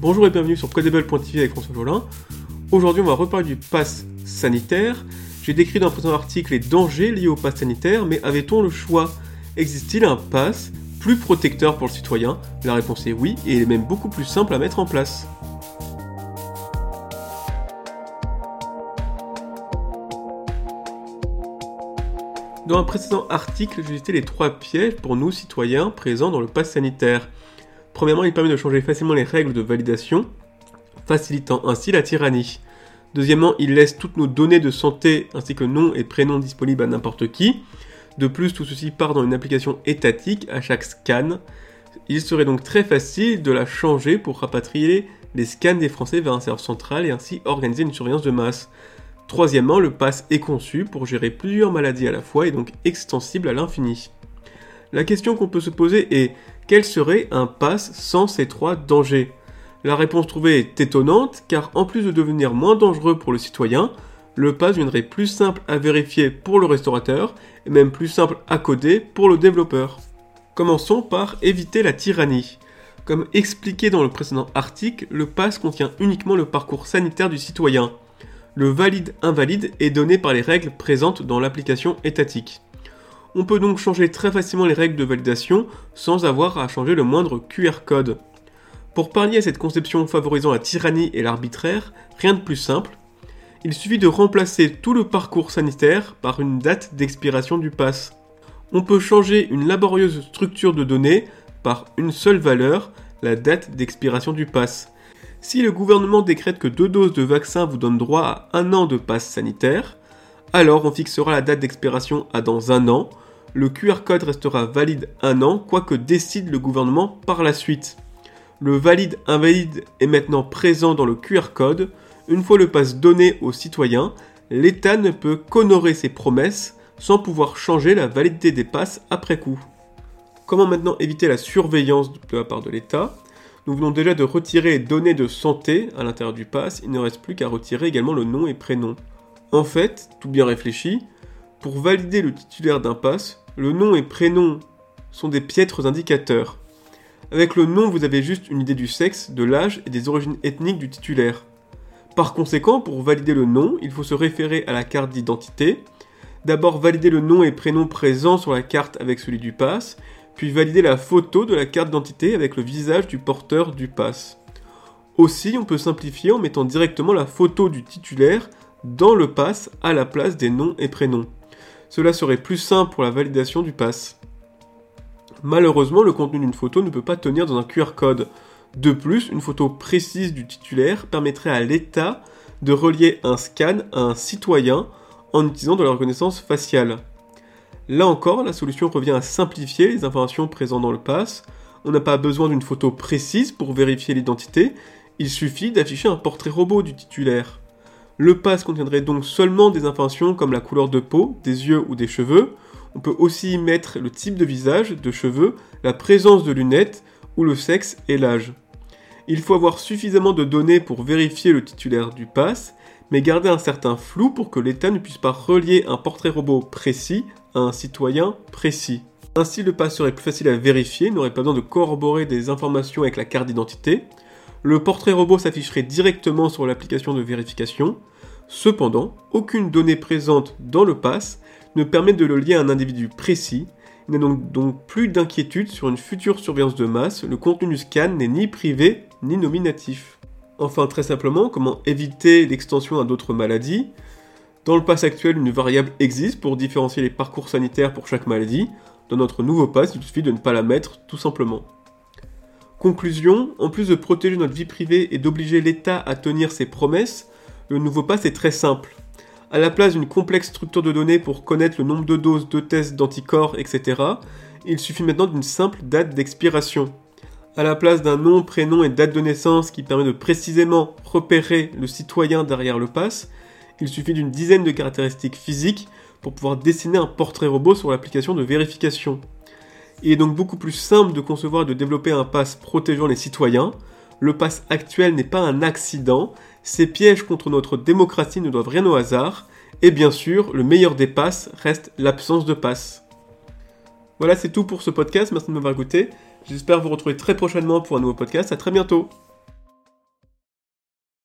Bonjour et bienvenue sur Codable.tv avec François Jolin. Aujourd'hui, on va reparler du pass sanitaire. J'ai décrit dans un précédent article les dangers liés au pass sanitaire, mais avait-on le choix? Existe-t-il un pass plus protecteur pour le citoyen? La réponse est oui, et il est même beaucoup plus simple à mettre en place. Dans un précédent article, j'ai listé les trois pièges pour nous citoyens présents dans le pass sanitaire. Premièrement, il permet de changer facilement les règles de validation, facilitant ainsi la tyrannie. Deuxièmement, il laisse toutes nos données de santé ainsi que nom et prénom disponibles à n'importe qui. De plus, tout ceci part dans une application étatique à chaque scan. Il serait donc très facile de la changer pour rapatrier les scans des Français vers un serveur central et ainsi organiser une surveillance de masse. Troisièmement, le pass est conçu pour gérer plusieurs maladies à la fois et donc extensible à l'infini. La question qu'on peut se poser est quel serait un pass sans ces trois dangers? La réponse trouvée est étonnante car en plus de devenir moins dangereux pour le citoyen, le pass viendrait plus simple à vérifier pour le restaurateur et même plus simple à coder pour le développeur. Commençons par éviter la tyrannie. Comme expliqué dans le précédent article, le pass contient uniquement le parcours sanitaire du citoyen. Le valide-invalide est donné par les règles présentes dans l'application étatique. On peut donc changer très facilement les règles de validation sans avoir à changer le moindre QR code. Pour pallier à cette conception favorisant la tyrannie et l'arbitraire, rien de plus simple. Il suffit de remplacer tout le parcours sanitaire par une date d'expiration du pass. On peut changer une laborieuse structure de données par une seule valeur, la date d'expiration du pass. Si le gouvernement décrète que deux doses de vaccin vous donnent droit à un an de passe sanitaire, alors on fixera la date d'expiration à dans un an. Le QR code restera valide un an, quoique décide le gouvernement par la suite. Le valide invalide est maintenant présent dans le QR code. Une fois le pass donné aux citoyens, l'État ne peut qu'honorer ses promesses sans pouvoir changer la validité des passes après coup. Comment maintenant éviter la surveillance de la part de l'État? Nous venons déjà de retirer les données de santé à l'intérieur du pass, il ne reste plus qu'à retirer également le nom et prénom. En fait, tout bien réfléchi, pour valider le titulaire d'un pass, le nom et prénom sont des piètres indicateurs. Avec le nom, vous avez juste une idée du sexe, de l'âge et des origines ethniques du titulaire. Par conséquent, pour valider le nom, il faut se référer à la carte d'identité, d'abord valider le nom et prénom présents sur la carte avec celui du pass, puis valider la photo de la carte d'identité avec le visage du porteur du pass. Aussi, on peut simplifier en mettant directement la photo du titulaire dans le pass à la place des noms et prénoms. Cela serait plus simple pour la validation du pass. Malheureusement, le contenu d'une photo ne peut pas tenir dans un QR code. De plus, une photo précise du titulaire permettrait à l'État de relier un scan à un citoyen en utilisant de la reconnaissance faciale. Là encore, la solution revient à simplifier les informations présentes dans le pass. On n'a pas besoin d'une photo précise pour vérifier l'identité, il suffit d'afficher un portrait robot du titulaire. Le pass contiendrait donc seulement des informations comme la couleur de peau, des yeux ou des cheveux. On peut aussi y mettre le type de visage, de cheveux, la présence de lunettes ou le sexe et l'âge. Il faut avoir suffisamment de données pour vérifier le titulaire du pass, mais garder un certain flou pour que l'État ne puisse pas relier un portrait robot précis un citoyen précis. Ainsi, le pass serait plus facile à vérifier, n'aurait pas besoin de corroborer des informations avec la carte d'identité. Le portrait robot s'afficherait directement sur l'application de vérification. Cependant, aucune donnée présente dans le pass ne permet de le lier à un individu précis. Il n'y a donc, plus d'inquiétude sur une future surveillance de masse, le contenu du scan n'est ni privé ni nominatif. Enfin, très simplement, comment éviter l'extension à d'autres maladies? Dans le pass actuel, une variable existe pour différencier les parcours sanitaires pour chaque maladie. Dans notre nouveau pass, il suffit de ne pas la mettre, tout simplement. Conclusion, en plus de protéger notre vie privée et d'obliger l'État à tenir ses promesses, le nouveau pass est très simple. À la place d'une complexe structure de données pour connaître le nombre de doses, de tests, d'anticorps, etc., il suffit maintenant d'une simple date d'expiration. À la place d'un nom, prénom et date de naissance qui permet de précisément repérer le citoyen derrière le pass, il suffit d'une dizaine de caractéristiques physiques pour pouvoir dessiner un portrait robot sur l'application de vérification. Il est donc beaucoup plus simple de concevoir et de développer un pass protégeant les citoyens. Le pass actuel n'est pas un accident, ces pièges contre notre démocratie ne doivent rien au hasard, et bien sûr, le meilleur des passes reste l'absence de passe. Voilà, c'est tout pour ce podcast, merci de m'avoir écouté. J'espère vous retrouver très prochainement pour un nouveau podcast, à très bientôt